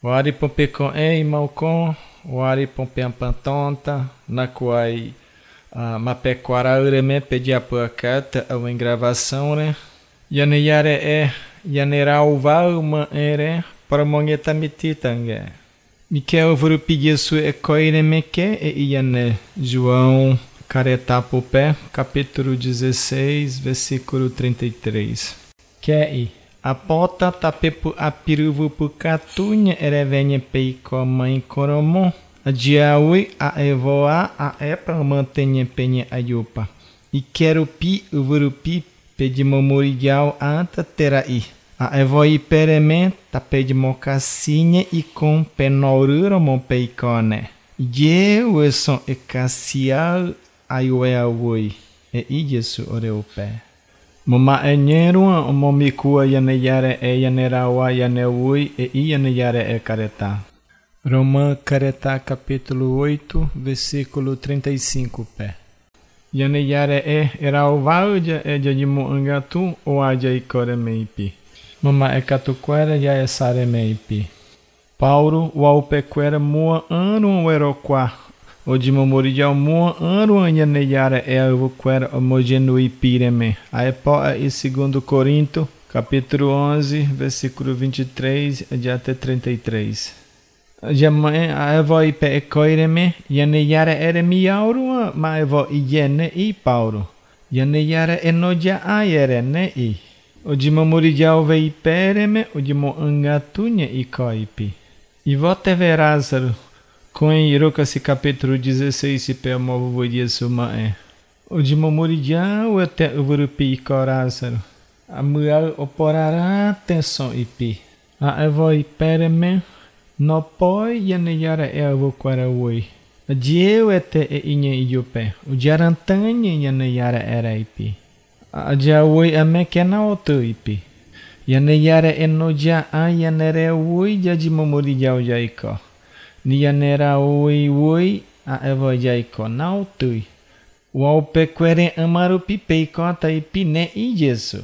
Wari pompe com e malcom, wari pompe ampantonta, na quai uh, mapequara ureme puacata a gravação, né? Yane yare e, yane rauva uma ere, para monheta mititangue. Miquel vuru pedir su e coire meque e yane João Caretapopé, capítulo 16, versículo 33. Quer Apota tapepu apiruvu pukatunya erevenye peiko mãe coromon. Adiaui a evoa a epa mantenha penha ayupa. E quero pi uvurupi pedimomorigal anta terai. A evoi pereme tapede mocacinha e com penoruro mon peicone. Ueson e cassial ayueawui. E ijesu oreupe. Mama e nyerua o momi kua yane yare e yane rawa yane ui e i yane yare e careta. Romã Caretá capítulo 8, versículo 35 pé. Yane yare e erau vaudia e jadimu angatu o aja i kore meipi. Mama e katuquera ya e sare meipi. Paulo o aupequera mua anu o erokwa o Odimomori de Almoa, Aruanha Neyara é a Uvuquera Homogenui Pireme. Aí e segundo Corinto, capítulo 11, versículo 23 de até 33. Jamãe a evo e coireme, yaneyara ere miaurua, ma evo iene i pauro. Yaneyara enoja ayere ne i. Odimomori de alve ipereme, odimo angatunha i coipi. E vote verázaro, Koen Hirokasi capítulo 16 se pé movo vodia sumae. De momoridia o até o vurupi corázaro. A mulher oporará atenção ipi. A evo ipereme no poi e avo quarawoi. A dieu ete e inye iyope. O diarantanye yaneyara era ipi. A diawoi a mekena oto ipi. Yaneyara enoja a yanere woi ja de momoridia o jaiko. Nianera oi oi a evo jaiko nautui. Wau pequere amaru pipei kota i pine i jesu.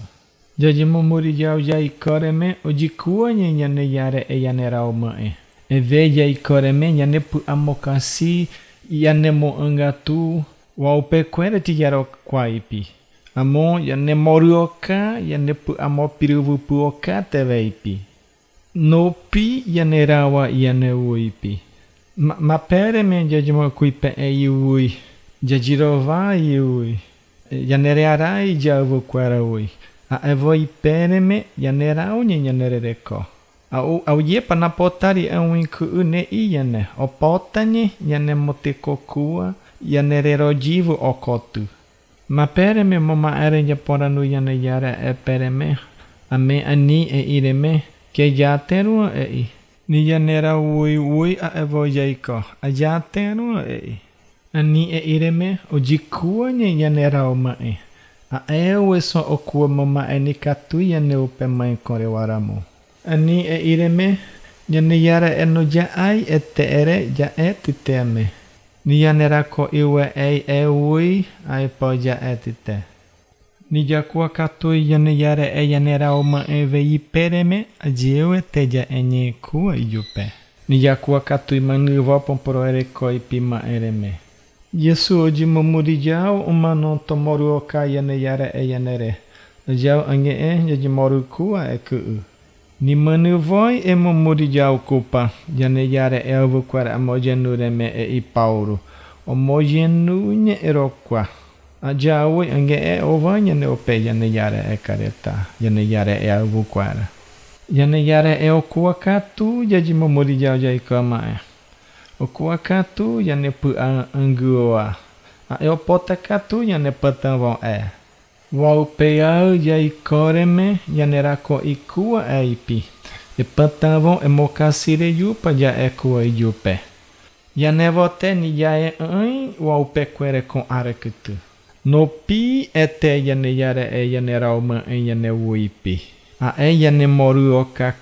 Jaji momuri jau jai koreme o jikua nye ne yare e yanera o mae. E ve jai koreme nyane pu amokasi yane mo angatu. Wau pequere ti yaro kwaipi. Amo yane morioka yane pu amo piruvu pu oka teve ipi. No pi yanerawa yane uipi. Ma, ma peremen kui pe e iui, jajirova iui, janereara i javo quera ui. A e evo i pereme janera uni janerereko. A u a pa na potari e un ku une iene, o potani jane motekokua, o cotu Ma pereme moma ere japoranu janejara e pereme, a me ani e ireme, ke jateru e i. Niyanera ui ui a evo yaiko. Ayatero e. Ani e ireme o jikua nye yanera o mae. A eu eso o kua mo mae ni katu yane upe mae kore waramo. Ani e ireme nyane yara eno ja ai e te ere ja e titeme. Niyanera ko iwe e e ui ai po ja e titeme. Te. Ni jakua katui yane yare e yane rauma e vei pereme a jiewe teja e nye kua i jupe. Ni jakua katui manu vopon pro ere koi pima ereme. Yesu oji mamuri jau uma non tomoru oka yane yare e yane re. Jau ange e moru kua e kuu. Ni manu voi e mamuri jau kupa yane yare e avu kwara amojenu reme e i pauru. Omojenu erokwa. Ajawi ange e ova yane ope yane yare e kareta, yane yare e avukwara. Yane yare e okua katu jaji momori jau jai kama e. Okua katu yane pu anguoa. A e opota katu yane patavon e. Wau pe au jai koreme yane rako ikua e ipi. E patavon e mokasire yupa ja e kua yupe. Yane vote ni jae ai wau pe kwere kon arekitu. No pi te yane yare yane rauma e yane uipi. A e yane moru o ka